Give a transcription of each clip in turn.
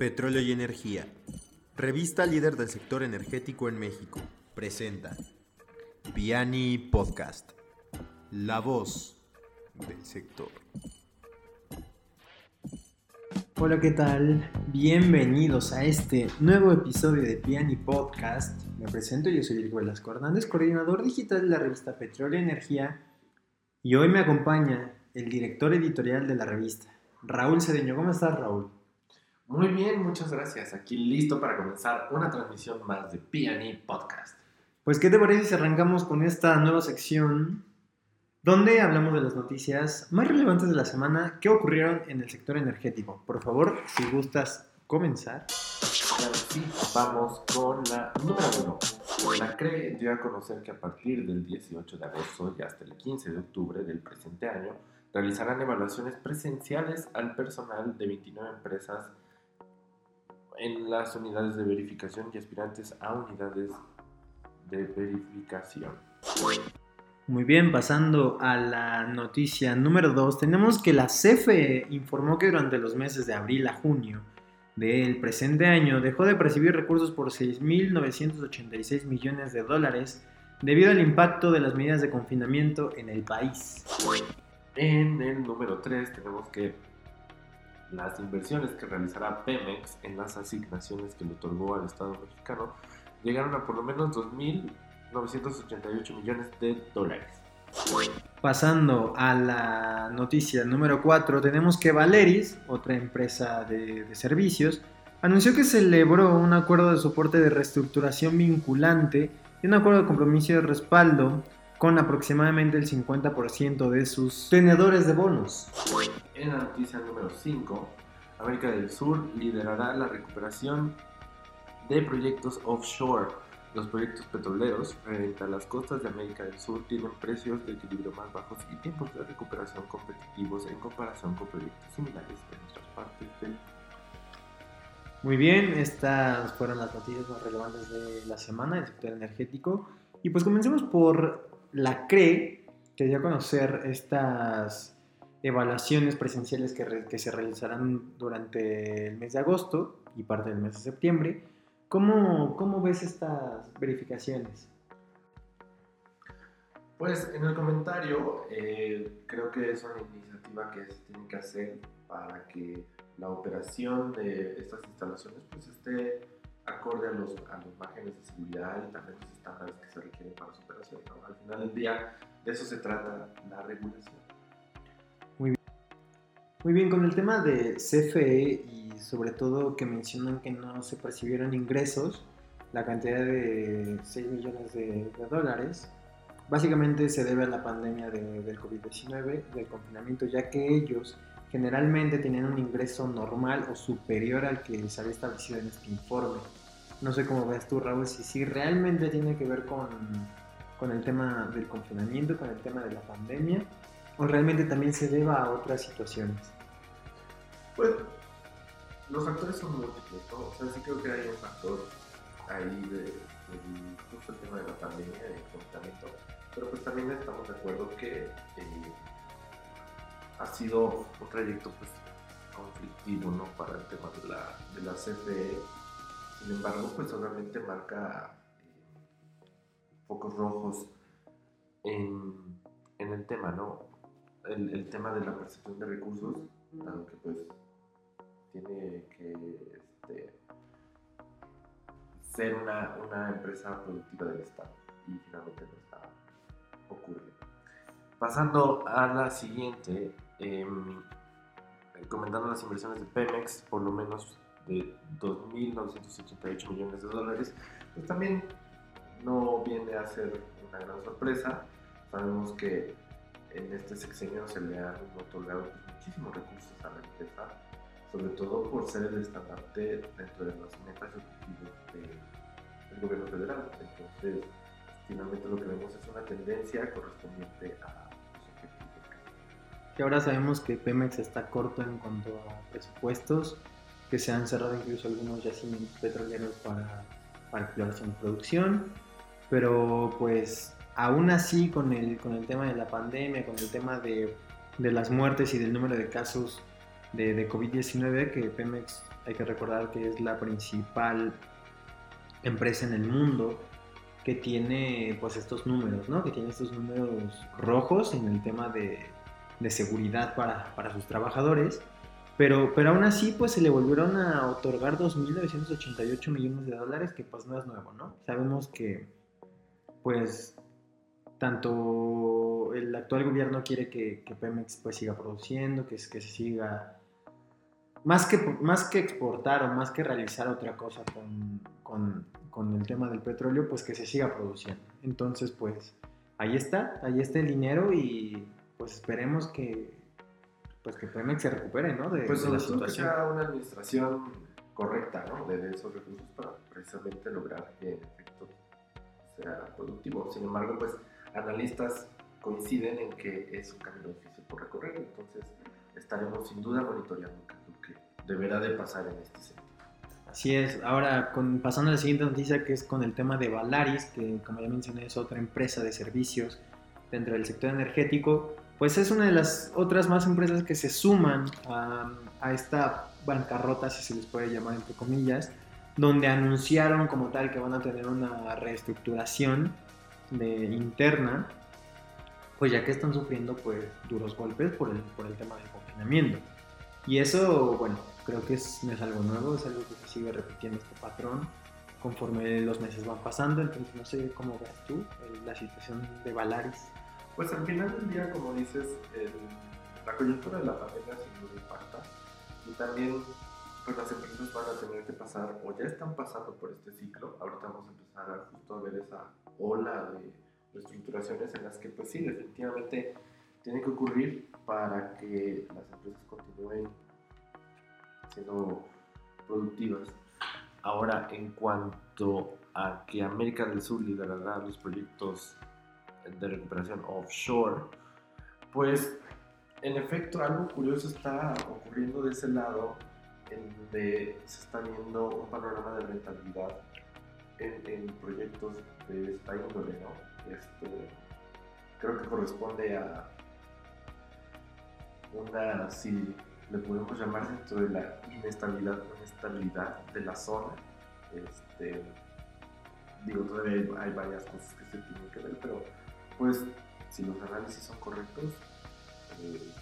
Petróleo y Energía. Revista líder del sector energético en México. Presenta Piani Podcast. La voz del sector. Hola, ¿qué tal? Bienvenidos a este nuevo episodio de Piani Podcast. Me presento, yo soy Eric Velasco Hernández, coordinador digital de la revista Petróleo y Energía. Y hoy me acompaña el director editorial de la revista, Raúl Cedeño. ¿Cómo estás, Raúl? Muy bien, muchas gracias. Aquí listo para comenzar una transmisión más de P&E Podcast. Pues, ¿qué te parece si arrancamos con esta nueva sección donde hablamos de las noticias más relevantes de la semana que ocurrieron en el sector energético? Por favor, si gustas comenzar. Claro, sí, vamos con la número uno. La CRE dio a conocer que a partir del 18 de agosto y hasta el 15 de octubre del presente año realizarán evaluaciones presenciales al personal de 29 empresas en las unidades de verificación y aspirantes a unidades de verificación. Muy bien, pasando a la noticia número 2, tenemos que la CFE informó que durante los meses de abril a junio del presente año dejó de percibir recursos por 6.986 millones de dólares debido al impacto de las medidas de confinamiento en el país. En el número 3 tenemos que las inversiones que realizará Pemex en las asignaciones que le otorgó al Estado mexicano llegaron a por lo menos 2.988 millones de dólares. Pasando a la noticia número 4, tenemos que Valeris, otra empresa de, de, servicios, anunció que celebró un acuerdo de soporte de reestructuración vinculante y un acuerdo de compromiso de respaldo con aproximadamente el 50% de sus tenedores de bonos. En la noticia número 5, América del Sur liderará la recuperación de proyectos offshore. Los proyectos petroleros frente a las costas de América del Sur tienen precios de equilibrio más bajos y tiempos de recuperación competitivos en comparación con proyectos similares en otras partes del Muy bien, estas fueron las noticias más relevantes de la semana del sector energético. Y pues comencemos por la CRE, que dio a conocer estas evaluaciones presenciales que, re, que, se realizarán durante el mes de agosto y parte del mes de septiembre. ¿Cómo, cómo ves estas verificaciones? Pues en el comentario eh, creo que es una iniciativa que se tiene que hacer para que la operación de estas instalaciones pues esté acorde a los, a los márgenes de seguridad y también los estándares que se requieren para su operación. ¿no? Al final del día de eso se trata la regulación. Muy bien. Con el tema de CFE y sobre todo que mencionan que no se percibieron ingresos, la cantidad de 6 millones de, de dólares, básicamente se debe a la pandemia de, del COVID-19, del confinamiento, ya que ellos generalmente tenían un ingreso normal o superior al que se había establecido en este informe. No sé cómo ves tú, Raúl, si sí realmente tiene que ver con, con el tema del confinamiento, con el tema de la pandemia, o realmente también se deba a otras situaciones? Pues los factores son múltiples, ¿no? O sea, sí creo que hay un factor ahí de, tema de la pandemia, del confinamiento, pero pues también estamos de acuerdo que eh, ha sido un trayecto pues conflictivo, ¿no? Para el tema de la, de la CFE. Sin embargo, pues obviamente marca eh, focos rojos en, en el tema, ¿no? El, el, tema de la percepción de recursos, dado que pues tiene que este, ser una, una, empresa productiva del Estado y finalmente no está ocurriendo. Pasando a la siguiente, eh, comentando las inversiones de Pemex, por lo menos de 2.988 millones de dólares, pues también no viene a ser una gran sorpresa. Sabemos que en este sexenio se le han otorgado muchísimos recursos a la empresa, sobre todo por ser el estandarte dentro de las metas objetivos de, del gobierno federal. Entonces, finalmente lo que vemos es una tendencia correspondiente a los objetivos. Que ahora sabemos que Pemex está corto en cuanto a presupuestos, que se han cerrado incluso algunos yacimientos petroleros para, para exploración y producción, pero pues aún así con el, con el tema de la pandemia, con el tema de, de las muertes y del número de casos de, de COVID-19, que Pemex hay que recordar que es la principal empresa en el mundo que tiene pues estos números, ¿no? Que tiene estos números rojos en el tema de, de seguridad para, para, sus trabajadores. Pero, pero aún así pues se le volvieron a otorgar 2.988 millones de dólares, que pues no es nuevo, ¿no? Sabemos que pues tanto el actual gobierno quiere que, que Pemex pues siga produciendo, que, que se siga más que, más que exportar o más que realizar otra cosa con, con, con, el tema del petróleo, pues que se siga produciendo. Entonces, pues ahí está, ahí está el dinero y pues esperemos que, pues que Pemex se recupere, ¿no? De, pues sobre todo que sea una administración correcta, ¿no? De esos recursos para precisamente lograr que en efecto sea productivo. Sin embargo, pues analistas coinciden en que es un camino difícil por recorrer, entonces estaremos sin duda monitoreando deberá de pasar en este sentido. Así es. Ahora, con, pasando a la siguiente noticia, que es con el tema de Valaris, que como ya mencioné es otra empresa de servicios dentro del sector energético, pues es una de las otras más empresas que se suman a, a esta bancarrota, si se les puede llamar entre comillas, donde anunciaron como tal que van a tener una reestructuración de, interna, pues ya que están sufriendo pues duros golpes por el, por el tema del confinamiento. Y eso, bueno, creo que es, no es algo nuevo, es algo que se sigue repitiendo este patrón conforme los meses van pasando, entonces no sé cómo ves tú la situación de Valaris. Pues al final del día, como dices, la coyuntura de la pandemia sin duda impacta y también pues las empresas van a tener que pasar o ya están pasando por este ciclo, ahorita vamos a empezar a justo a ver esa ola de reestructuraciones en las que pues sí, definitivamente tiene que ocurrir para que las empresas continúen siendo productivas. Ahora, en cuanto a que América del Sur liderará los proyectos de recuperación offshore, pues en efecto algo curioso está ocurriendo de ese lado, en donde se está viendo un panorama de rentabilidad en, proyectos de esta índole. Este, creo que corresponde a una, si le podemos llamar dentro de la inestabilidad inestabilidad de la zona, este, digo, todavía hay, varias cosas que se tienen que ver, pero pues si los análisis son correctos, eh,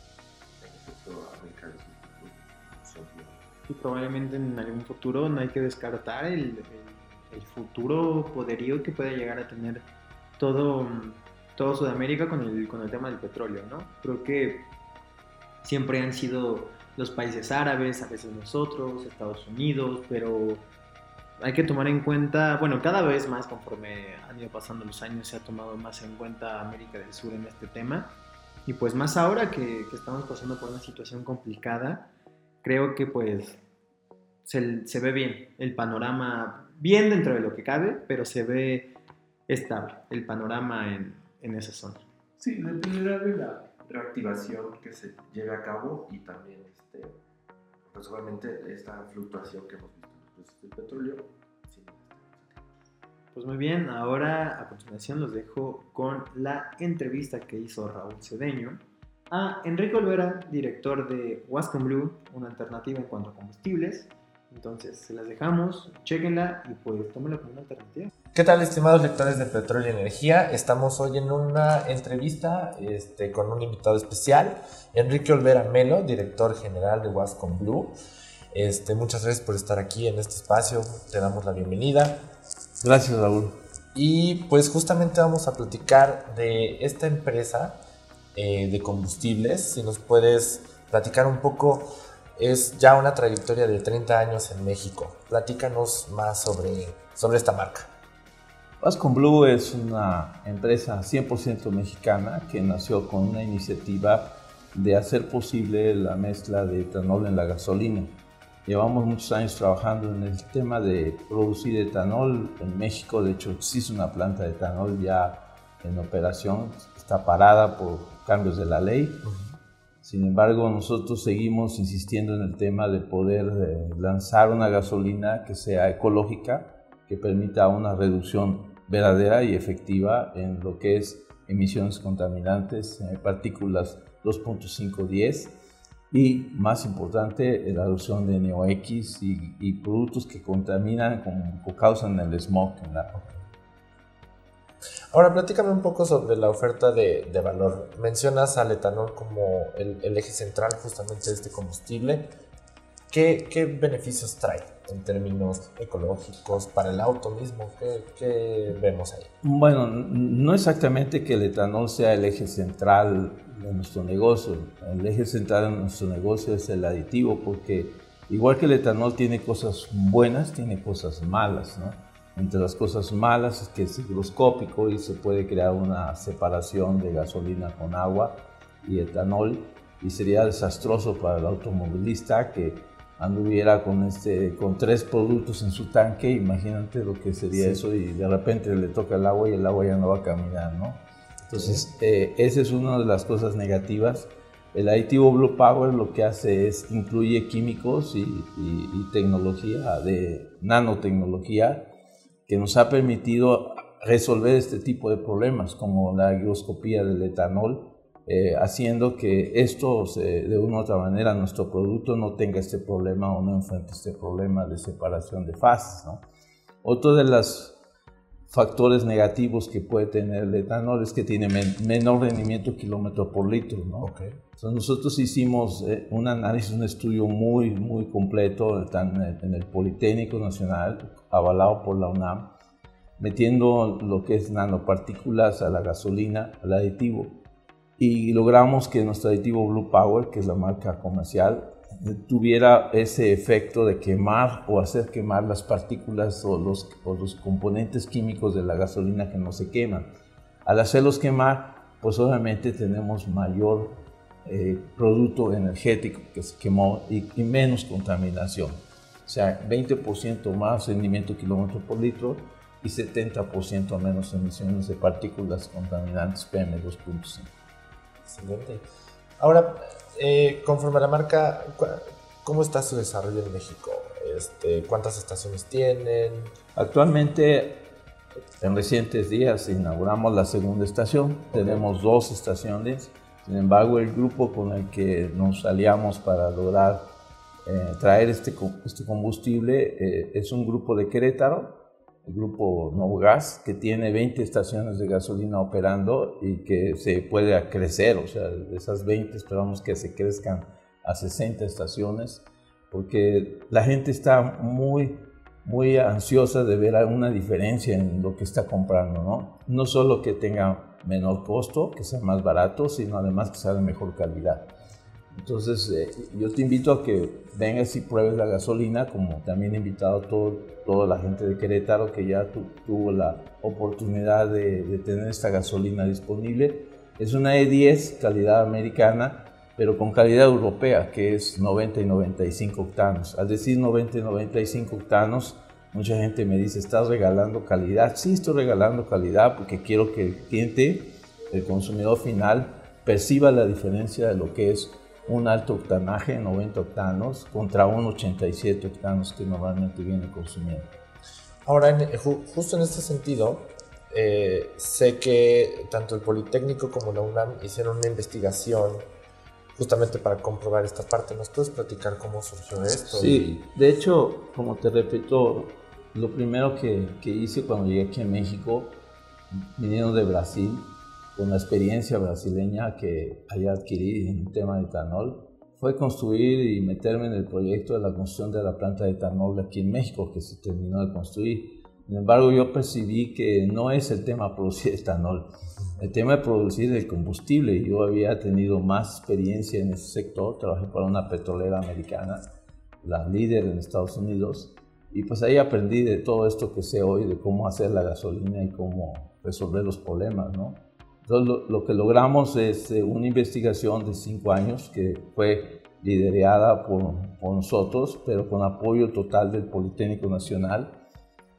en efecto América del Sur Y probablemente en algún futuro no hay que descartar el, futuro poderío que puede llegar a tener todo, todo Sudamérica con el, con el tema del petróleo, ¿no? Creo que siempre han sido los países árabes, a veces nosotros, Estados Unidos, pero hay que tomar en cuenta, bueno, cada vez más conforme han ido pasando los años se ha tomado más en cuenta América del Sur en este tema. Y pues más ahora que, que estamos pasando por una situación complicada, creo que pues se, se, ve bien el panorama, bien dentro de lo que cabe, pero se ve estable el panorama en, en esa zona. Sí, dependerá de la reactivación que se lleve a cabo y también este, pues esta fluctuación que hemos visto en los precios del petróleo. Pues muy bien, ahora a continuación los dejo con la entrevista que hizo Raúl Cedeño a Enrique Olvera, director de Wascom Blue, una alternativa en cuanto a combustibles. Entonces, se las dejamos, chequenla y pues tómenla como una alternativa. ¿Qué tal, estimados lectores de Petróleo y Energía? Estamos hoy en una entrevista este, con un invitado especial, Enrique Olvera Melo, director general de Wascom Blue. Este, muchas gracias por estar aquí en este espacio, te damos la bienvenida. Gracias, Raúl. Y pues justamente vamos a platicar de esta empresa eh, de combustibles. Si nos puedes platicar un poco, es ya una trayectoria de 30 años en México. Platícanos más sobre, sobre esta marca. Vascon Blue es una empresa 100% mexicana que nació con una iniciativa de hacer posible la mezcla de etanol en la gasolina. Llevamos muchos años trabajando en el tema de producir etanol en México. De hecho, existe una planta de etanol ya en operación. Está parada por cambios de la ley. Sin embargo, nosotros seguimos insistiendo en el tema de poder eh, lanzar una gasolina que sea ecológica, que permita una reducción verdadera y efectiva en lo que es emisiones contaminantes, eh, partículas 2.510 y más importante, la adopción de NOx y, y productos que contaminan o causan el smog en la Ahora, platícame un poco sobre la oferta de, valor. Mencionas al etanol como el, eje central justamente de este combustible. ¿Qué, ¿Qué, beneficios trae en términos ecológicos para el auto mismo? ¿Qué, ¿Qué, vemos ahí? Bueno, no exactamente que el etanol sea el eje central de nuestro negocio. El eje central de nuestro negocio es el aditivo porque igual que el etanol tiene cosas buenas, tiene cosas malas, ¿no? Entre las cosas malas es que es higroscópico y se puede crear una separación de gasolina con agua y etanol y sería desastroso para el automovilista que anduviera con, este, con tres productos en su tanque, imagínate lo que sería sí. eso y de repente le toca el agua y el agua ya no va a caminar, ¿no? Entonces, eh, esa es una de las cosas negativas. El aditivo Blue Power lo que hace es incluye químicos y, y, y tecnología de nanotecnología que nos ha permitido resolver este tipo de problemas como la higroscopía del etanol, eh, haciendo que esto se, de una u otra manera nuestro producto no tenga este problema o no enfrente este problema de separación de fases. ¿no? Otro de los factores negativos que puede tener el etanol es que tiene men menor rendimiento kilómetro por litro. ¿no? Okay. Entonces nosotros hicimos eh, un análisis, un estudio muy, muy completo en el, en el Politécnico Nacional, avalado por la UNAM, metiendo lo que es nanopartículas a la gasolina, al aditivo, y logramos que nuestro aditivo Blue Power, que es la marca comercial, tuviera ese efecto de quemar o hacer quemar las partículas o los, o los componentes químicos de la gasolina que no se queman. Al hacerlos quemar, pues obviamente tenemos mayor eh, producto energético que se quemó y, y menos contaminación. O sea, 20% más rendimiento kilómetro por litro y 70% menos emisiones de partículas contaminantes PM2.5. Excelente. Ahora, eh, conforme a la marca, ¿cómo está su desarrollo en México? Este, ¿Cuántas estaciones tienen? Actualmente, en recientes días, inauguramos la segunda estación. Okay. Tenemos dos estaciones. Sin embargo, el grupo con el que nos aliamos para lograr eh, traer este, este combustible eh, es un grupo de Querétaro, el grupo Novo Gas, que tiene 20 estaciones de gasolina operando y que se puede crecer, o sea, de esas 20 esperamos que se crezcan a 60 estaciones, porque la gente está muy, muy ansiosa de ver alguna diferencia en lo que está comprando, ¿no? No solo que tenga menor costo, que sea más barato, sino además que sea de mejor calidad. Entonces, eh, yo te invito a que vengas y pruebes la gasolina, como también he invitado a todo, toda la gente de Querétaro que ya tu, tuvo la oportunidad de, de, tener esta gasolina disponible. Es una E10 calidad americana, pero con calidad europea, que es 90 y 95 octanos. Al decir 90 y 95 octanos, mucha gente me dice, ¿estás regalando calidad? Sí, estoy regalando calidad porque quiero que el cliente, el consumidor final, perciba la diferencia de lo que es un alto octanaje, 90 octanos, contra un 87 octanos que normalmente viene consumiendo. Ahora, en, justo en este sentido, eh, sé que tanto el Politécnico como la UNAM hicieron una investigación justamente para comprobar esta parte. ¿Nos puedes platicar cómo surgió esto? Sí, de hecho, como te repito, lo primero que, que hice cuando llegué aquí a México, viniendo de Brasil, con la experiencia brasileña que haya adquirí en el tema de etanol, fue construir y meterme en el proyecto de la construcción de la planta de etanol aquí en México, que se terminó de construir. Sin embargo, yo percibí que no es el tema producir etanol, el tema de producir el combustible. Yo había tenido más experiencia en ese sector, trabajé para una petrolera americana, la líder en Estados Unidos, y pues ahí aprendí de todo esto que sé hoy, de cómo hacer la gasolina y cómo resolver los problemas, ¿no? Entonces, lo, lo, que logramos es eh, una investigación de cinco años que fue liderada por, por, nosotros, pero con apoyo total del Politécnico Nacional,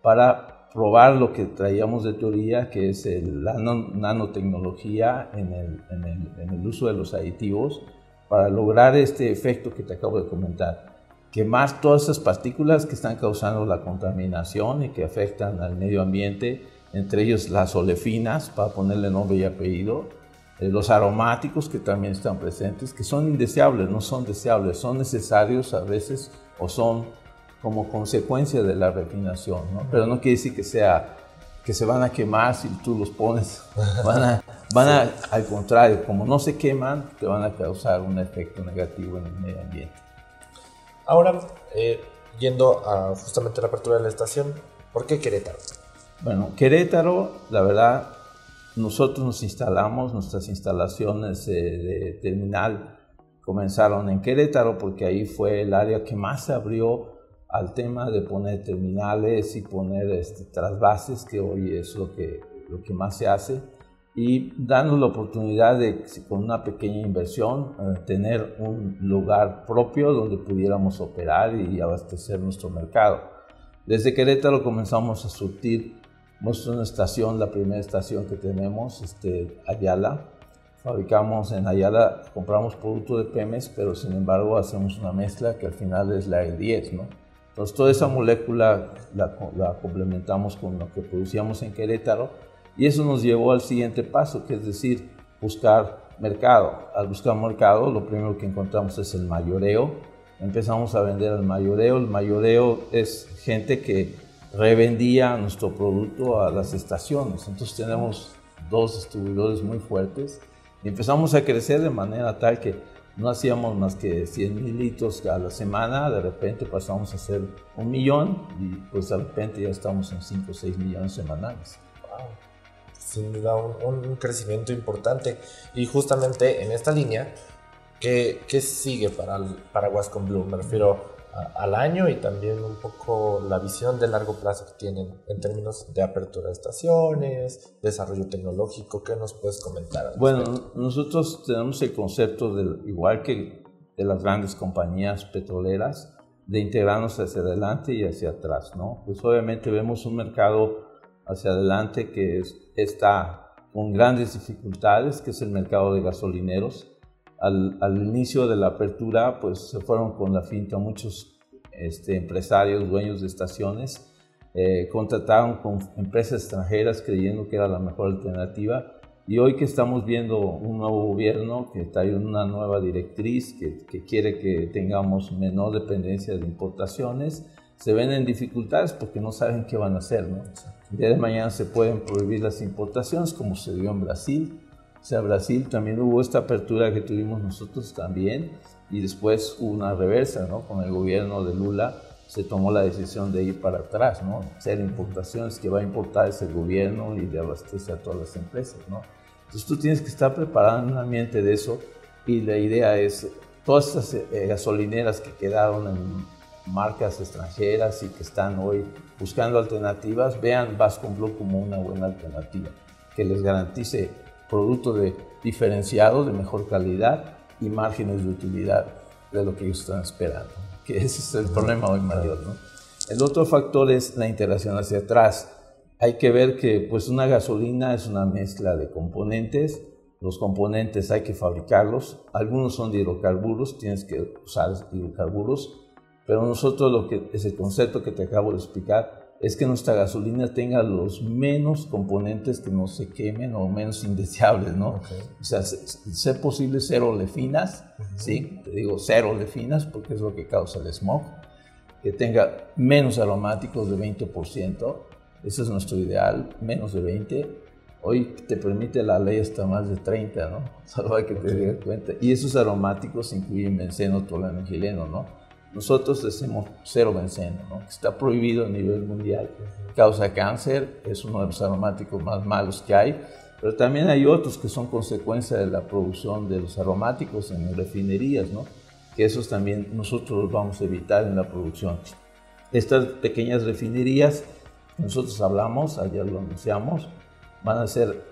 para probar lo que traíamos de teoría, que es el, la nanotecnología en el, en, el, en el uso de los aditivos, para lograr este efecto que te acabo de comentar. Quemar todas esas partículas que están causando la contaminación y que afectan al medio ambiente entre ellos las olefinas, para ponerle nombre y apellido, eh, los aromáticos que también están presentes, que son indeseables, no son deseables, son necesarios a veces o son como consecuencia de la refinación, ¿no? Pero no quiere decir que sea que se van a quemar si tú los pones, van a, van a, al contrario, como no se queman, te van a causar un efecto negativo en el medio ambiente. Ahora, eh, yendo a justamente la apertura de la estación, ¿por qué Querétaro? Bueno, Querétaro, la verdad, nosotros nos instalamos, nuestras instalaciones eh, de terminal comenzaron en Querétaro porque ahí fue el área que más se abrió al tema de poner terminales y poner este, trasvases, que hoy es lo que, lo que más se hace, y darnos la oportunidad de, con una pequeña inversión, eh, tener un lugar propio donde pudiéramos operar y abastecer nuestro mercado. Desde Querétaro comenzamos a surtir nuestra estación, la primera estación que tenemos, este, Ayala. Fabricamos en Ayala, compramos producto de Pemex, pero sin embargo hacemos una mezcla que al final es la E10, ¿no? Entonces, toda esa molécula la, complementamos con lo que producíamos en Querétaro y eso nos llevó al siguiente paso, que es decir, buscar mercado. Al buscar mercado, lo primero que encontramos es el mayoreo. Empezamos a vender al mayoreo. El mayoreo es gente que revendía nuestro producto a las estaciones. Entonces tenemos dos distribuidores muy fuertes y empezamos a crecer de manera tal que no hacíamos más que 100 mil litros a la semana, de repente pasamos a hacer un millón y pues de repente ya estamos en 5 o 6 millones semanales. Wow. Sin duda un, un, crecimiento importante. Y justamente en esta línea, ¿qué, qué sigue para, para Wascom Blue? Me refiero al año y también un poco la visión de largo plazo que tienen en términos de apertura de estaciones, desarrollo tecnológico. ¿Qué nos puedes comentar? Bueno, nosotros tenemos el concepto, de, igual que de las grandes compañías petroleras, de integrarnos hacia adelante y hacia atrás, ¿no? Pues obviamente vemos un mercado hacia adelante que está con grandes dificultades, que es el mercado de gasolineros al, inicio de la apertura, pues se fueron con la finta muchos este, empresarios, dueños de estaciones, eh, contrataron con empresas extranjeras creyendo que era la mejor alternativa. Y hoy que estamos viendo un nuevo gobierno que trae una nueva directriz, que, que quiere que tengamos menor dependencia de importaciones, se ven en dificultades porque no saben qué van a hacer. ¿no? El día de mañana se pueden prohibir las importaciones, como se dio en Brasil, o sea, Brasil también hubo esta apertura que tuvimos nosotros también y después hubo una reversa, ¿no? Con el gobierno de Lula se tomó la decisión de ir para atrás, ¿no? Hacer importaciones que va a importar ese gobierno y de abastecer a todas las empresas, ¿no? Entonces tú tienes que estar preparado en un ambiente de eso y la idea es todas estas eh, gasolineras que quedaron en marcas extranjeras y que están hoy buscando alternativas, vean Vasco Blue como una buena alternativa que les garantice producto de diferenciado, de mejor calidad y márgenes de utilidad de lo que ellos están esperando. Que ese es el problema hoy mayor. ¿no? El otro factor es la integración hacia atrás. Hay que ver que pues una gasolina es una mezcla de componentes. Los componentes hay que fabricarlos. Algunos son de hidrocarburos, tienes que usar hidrocarburos. Pero nosotros lo que es el concepto que te acabo de explicar es que nuestra gasolina tenga los menos componentes que no se quemen o menos indeseables, ¿no? O sea, ser posible cero lefinas, ¿sí? Te digo cero lefinas porque es lo que causa el smog. Que tenga menos aromáticos de 20%, ese es nuestro ideal, menos de 20. Hoy te permite la ley hasta más de 30, ¿no? Solo hay que tener cuenta. Y esos aromáticos incluyen benceno, tolano y gileno, ¿no? Nosotros decimos cero benceno, ¿no? que está prohibido a nivel mundial, causa cáncer, es uno de los aromáticos más malos que hay, pero también hay otros que son consecuencia de la producción de los aromáticos en refinerías, ¿no? que esos también nosotros los vamos a evitar en la producción. Estas pequeñas refinerías, nosotros hablamos, ayer lo anunciamos, van a ser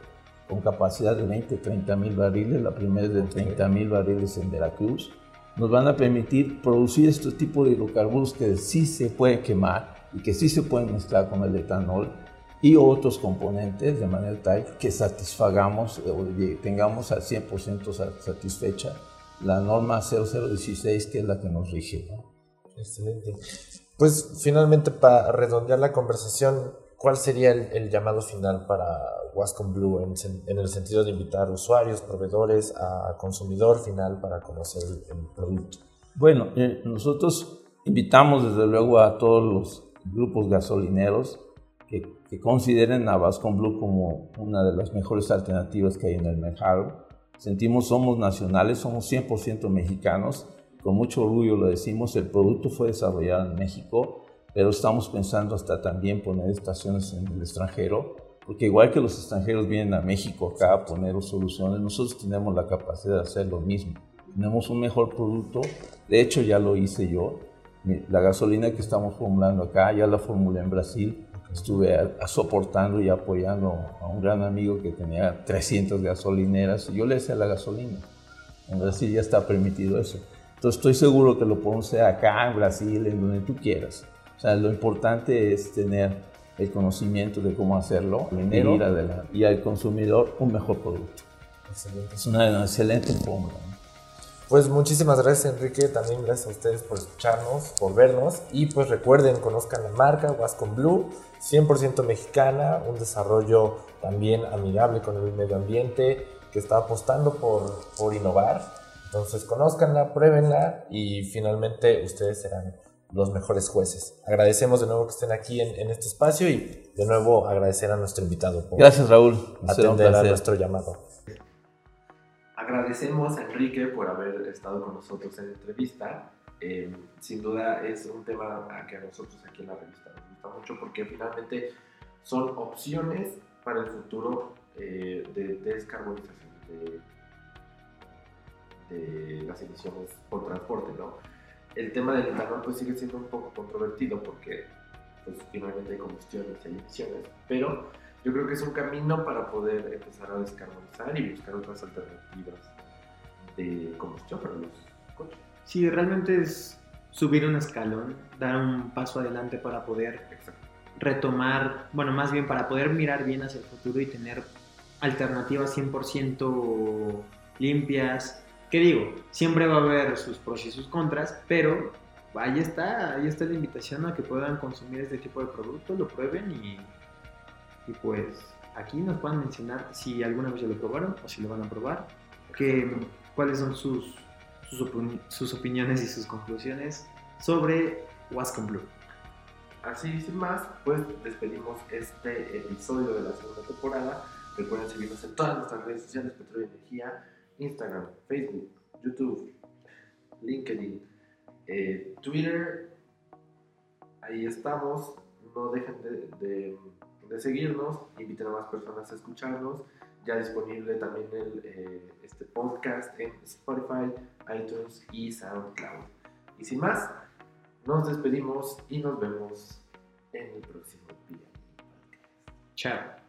con capacidad de 20, 30 mil barriles, la primera es de 30 mil barriles en Veracruz, nos van a permitir producir este tipo de hidrocarburos que sí se puede quemar y que sí se pueden mezclar con el etanol y otros componentes de manera tal que satisfagamos o tengamos al 100% satisfecha la norma 0016 que es la que nos rige. Excelente. Pues finalmente para redondear la conversación, ¿cuál sería el llamado final para Wascom Blue en, en el sentido de invitar usuarios, proveedores, a consumidor final para conocer el, el producto? Bueno, eh, nosotros invitamos desde luego a todos los grupos gasolineros que, que consideren a Vascon Blue como una de las mejores alternativas que hay en el mercado. Sentimos, somos nacionales, somos 100% mexicanos, con mucho orgullo lo decimos, el producto fue desarrollado en México, pero estamos pensando hasta también poner estaciones en el extranjero, porque igual que los extranjeros vienen a México acá a poner soluciones, nosotros tenemos la capacidad de hacer lo mismo. Tenemos un mejor producto, de hecho ya lo hice yo, la gasolina que estamos formulando acá, ya la formulé en Brasil, estuve a- a soportando y apoyando a un gran amigo que tenía 300 gasolineras y yo le hacía la gasolina. En Brasil ya está permitido eso. Entonces estoy seguro que lo podemos hacer acá, en Brasil, en donde tú quieras. O sea, lo importante es tener el conocimiento de cómo hacerlo y ir adelante. Y al consumidor un mejor producto. Excelente. Es una excelente fórmula. Pues muchísimas gracias Enrique, también gracias a ustedes por escucharnos, por vernos y pues recuerden, conozcan la marca Wascom Blue, 100% mexicana, un desarrollo también amigable con el medio ambiente que está apostando por, por innovar. Entonces conózcanla, pruébenla y finalmente ustedes serán los mejores jueces. Agradecemos de nuevo que estén aquí en, en este espacio y de nuevo agradecer a nuestro invitado por Gracias Raúl. Atender a nuestro llamado. Agradecemos a Enrique por haber estado con nosotros en la entrevista. Eh, sin duda es un tema a que a nosotros aquí en la revista nos gusta mucho porque finalmente son opciones para el futuro eh, de descarbonización de, de las emisiones por transporte. ¿no? El tema del etanol pues sigue siendo un poco controvertido porque pues, finalmente hay combustiones y hay emisiones, pero yo creo que es un camino para poder empezar a descarbonizar y buscar otras alternativas de combustión para los coches. Sí, realmente es subir un escalón, dar un paso adelante para poder retomar, bueno, más bien para poder mirar bien hacia el futuro y tener alternativas 100% limpias. ¿Qué digo? Siempre va a haber sus pros y sus contras, pero ahí está, ahí está la invitación a que puedan consumir este tipo de productos, lo prueben y, y pues aquí nos puedan mencionar si alguna vez ya lo probaron o si lo van a probar, que, cuáles son sus, sus, opini- sus opiniones y sus conclusiones sobre Wascom Blue. Así, sin más, pues despedimos este episodio de la segunda temporada. Recuerden seguirnos en todas nuestras redes sociales, Petróleo y Energía, Instagram, Facebook, YouTube, LinkedIn, eh, Twitter. Ahí estamos. No dejen de, seguirnos. Inviten a más personas a escucharnos. Ya disponible también el, eh, este podcast en Spotify, iTunes y SoundCloud. Y sin más, nos despedimos y nos vemos en el próximo día. Chao.